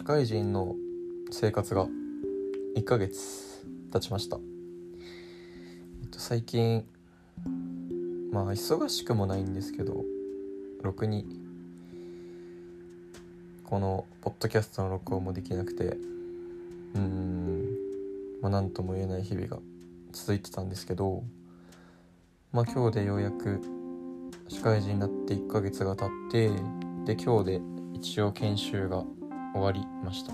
社会人の生活が1ヶ月経ちました、えっと、最近まあ忙しくもないんですけどろくにこのポッドキャストの録音もできなくてうーんまあ何とも言えない日々が続いてたんですけどまあ今日でようやく社会人になって1ヶ月が経ってで今日で一応研修が終わりました。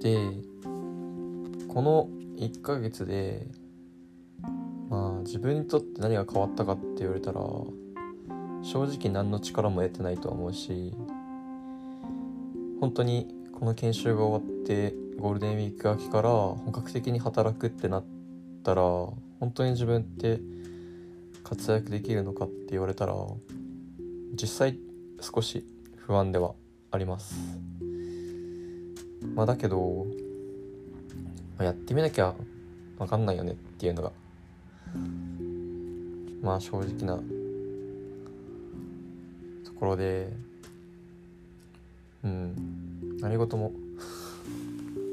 でこの1ヶ月でまあ自分にとって何が変わったかって言われたら正直何の力も得てないとは思うし本当にこの研修が終わってゴールデンウィーク明けから本格的に働くってなったら本当に自分って活躍できるのかって言われたら実際少し不安ではあります。まあだけど、まあ、やってみなきゃ分かんないよねっていうのがまあ正直なところでうん何事も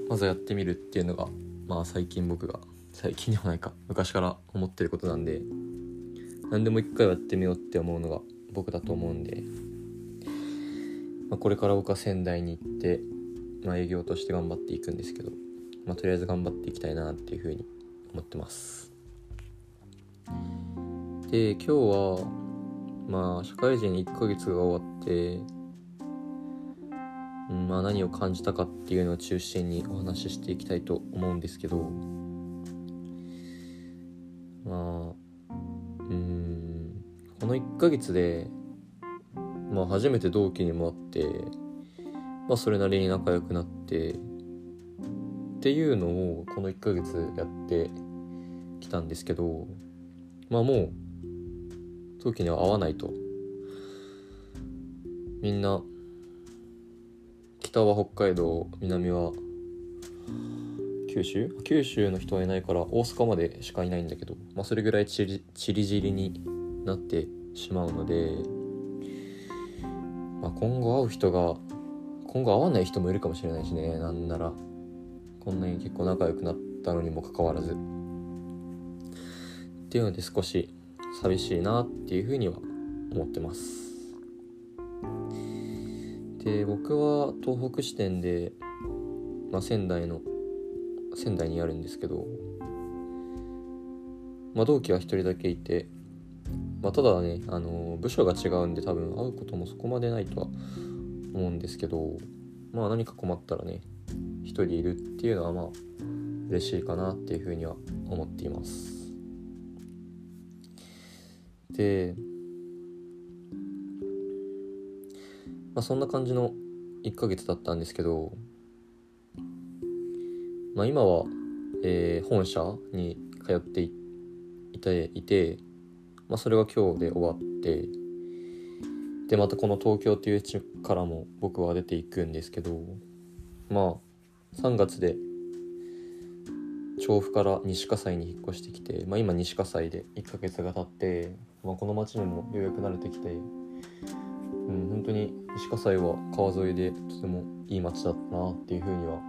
まずやってみるっていうのがまあ最近僕が最近ではないか昔から思ってることなんで何でも一回はやってみようって思うのが僕だと思うんで、まあ、これから僕は仙台に行って、まあ、営業として頑張っていくんですけど、まあ、とりあえず頑張っていきたいなっていうふうに思ってます。で今日はまあ社会人1ヶ月が終わってまあ、何を感じたかっていうのを中心にお話ししていきたいと思うんですけどまあうんこの1ヶ月で、まあ、初めて同期にも会って、まあ、それなりに仲良くなってっていうのをこの1ヶ月やってきたんですけどまあもう同期には会わないと。みんな北は北海道南は九州？九州の人はいないから大阪までしかいないんだけど、まあ、それぐらいちりちりぢりになってしまうので、まあ、今後会う人が今後会わない人もいるかもしれないしね。なんなら。こんなに結構仲良くなったのにもかかわらず。っていうので少し寂しいなっていうふうには思ってます。で僕は東北支店で、まあ、仙台の仙台にあるんですけど、まあ、同期は一人だけいて、まあ、ただね、あの部署が違うんで多分会うこともそこまでないとは思うんですけど、まあ、何か困ったらね一人いるっていうのはまあ嬉しいかなっていうふうには思っています。でまあ、そんな感じの1ヶ月だったんですけど、まあ、今は、えー、本社に通っていていて、まあ、それが今日で終わってでまたこの東京という地からも僕は出ていくんですけどまあ3月で調布から西葛西に引っ越してきて、まあ、今西葛西で1ヶ月が経って、まあ、この町にもようやく慣れてきてうん、本当に石葛西は川沿いでとてもいい街だったなっていうふうには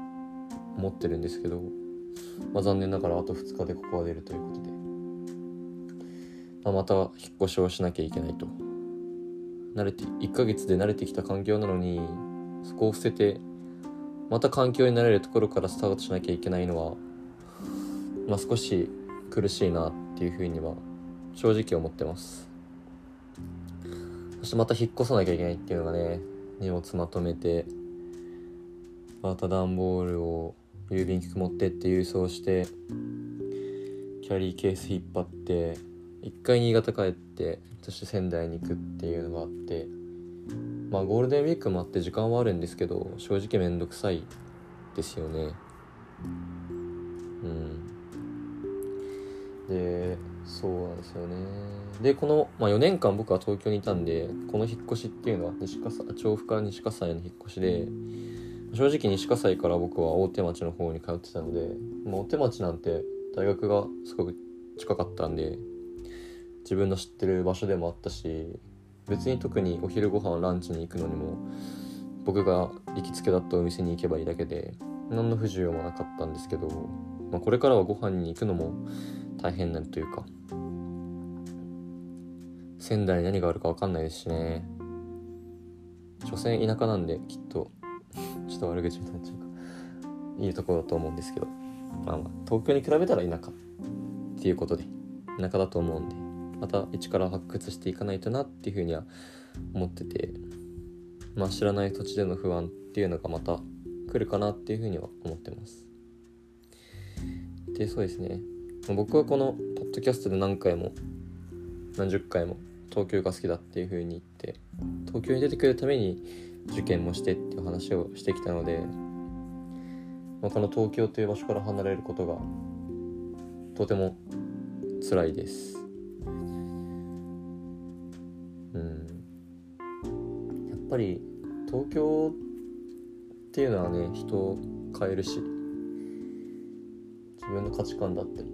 思ってるんですけど、まあ、残念ながらあと2日でここは出るということで、まあ、また引っ越しをしなきゃいけないと。慣れて1ヶ月で慣れてきた環境なのにそこを捨ててまた環境になれるところからスタートしなきゃいけないのは、まあ、少し苦しいなっていうふうには正直思ってます。そしてまた引っ越さなきゃいけないっていうのがね荷物まとめてまた段ボールを郵便局持ってって郵送してキャリーケース引っ張って一回新潟帰ってそして仙台に行くっていうのがあってまあゴールデンウィークもあって時間はあるんですけど正直めんどくさいですよね。うん。でそうなんですよね。でこの、まあ、4年間僕は東京にいたんでこの引っ越しっていうのは西葛西調布から西葛西の引っ越しで正直西葛西から僕は大手町の方に通ってたので、まあ、大手町なんて大学がすごく近かったんで自分の知ってる場所でもあったし別に特にお昼ご飯ランチに行くのにも僕が行きつけだったお店に行けばいいだけで何の不自由もなかったんですけど、まあ、これからはご飯に行くのも大変になるというか仙台に何があるか分かんないですしね。所詮田舎なんできっとちょっと悪口になっちゃうか。いいところだと思うんですけど、まあ、まあ東京に比べたら田舎っていうことで田舎だと思うんで。また一から発掘していかないとなっていうふうには思っててまあ知らない土地での不安っていうのがまた来るかなっていうふうには思ってます。でそうですね。僕はこのポッドキャストで何回も何十回も東京が好きだっていうふうに言って東京に出てくるために受験もしてっていう話をしてきたので、まあ、この東京という場所から離れることがとても辛いです。うん。やっぱり東京っていうのはね人を変えるし自分の価値観だったり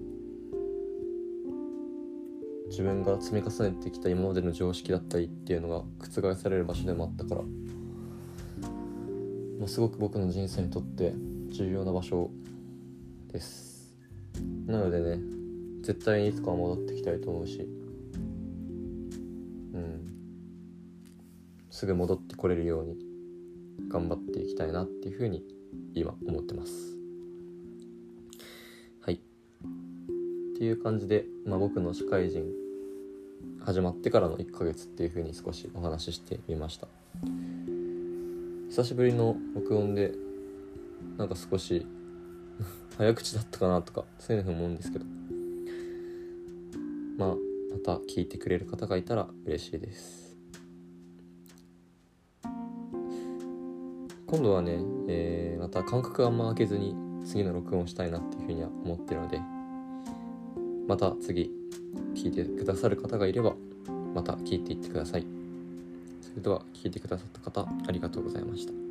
自分が積み重ねてきた今までの常識だったりっていうのが覆される場所でもあったから、まあ、すごく僕の人生にとって重要な場所です。なのでね絶対にいつかは戻ってきたいと思うしうん。すぐ戻ってこれるように頑張っていきたいなっていうふうに今思ってます。はい。っていう感じで、まあ、僕の社会人始まってからの1ヶ月っていう風に少しお話ししてみました。久しぶりの録音でなんか少し 早口だったかなとかそういうふうに思うんですけど。まあた聞いてくれる方がいたら嬉しいです。今度はね、えー、また間隔あんま空けずに次の録音をしたいなっていうふうには思ってるのでまた次聞いてくださる方がいればまた聞いていってください。それでは聞いてくださった方ありがとうございました。